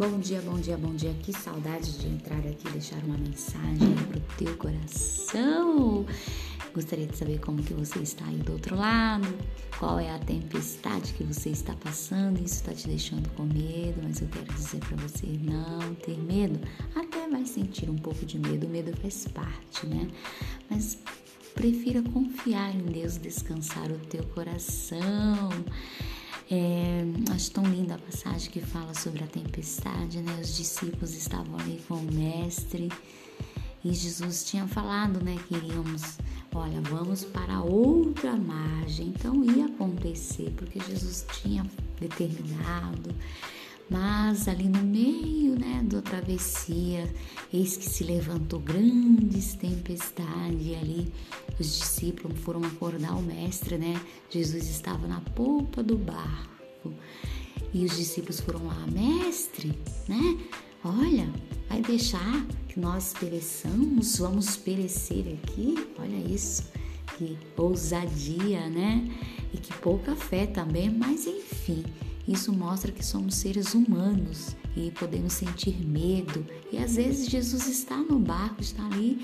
Bom dia, bom dia, bom dia. Que saudade de entrar aqui e deixar uma mensagem pro teu coração. Gostaria de saber como que você está aí do outro lado, qual é a tempestade que você está passando, isso está te deixando com medo, mas eu quero dizer para você não ter medo. Até vai sentir um pouco de medo, o medo faz parte, né? Mas prefira confiar em Deus, descansar o teu coração. É, acho tão linda a passagem que fala sobre a tempestade, né? Os discípulos estavam ali com o mestre e Jesus tinha falado, né, que iríamos, olha, vamos para outra margem. Então ia acontecer, porque Jesus tinha determinado. Mas ali no meio, né, da travessia, eis que se levantou grandes tempestades ali os discípulos foram acordar o mestre, né? Jesus estava na polpa do barco. E os discípulos foram lá, mestre, né? Olha, vai deixar que nós pereçamos, vamos perecer aqui? Olha isso, que ousadia, né? E que pouca fé também, mas enfim, isso mostra que somos seres humanos e podemos sentir medo. E às vezes Jesus está no barco, está ali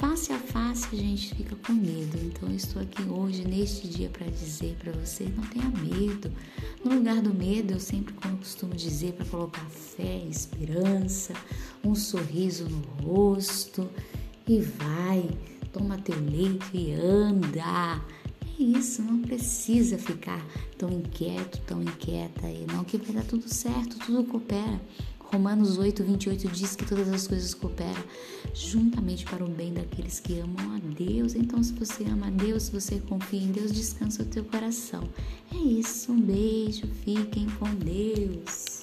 face a face a gente fica com medo. Então eu estou aqui hoje, neste dia, para dizer para você: não tenha medo. No lugar do medo, eu sempre costumo dizer para colocar fé, esperança, um sorriso no rosto e vai, toma teu leite e anda. É isso, não precisa ficar tão inquieto, tão inquieta aí, não, que vai dar tudo certo, tudo coopera. Romanos 8, 28 diz que todas as coisas cooperam juntamente para o bem daqueles que amam a Deus. Então, se você ama a Deus, se você confia em Deus, descansa o teu coração. É isso, um beijo, fiquem com Deus.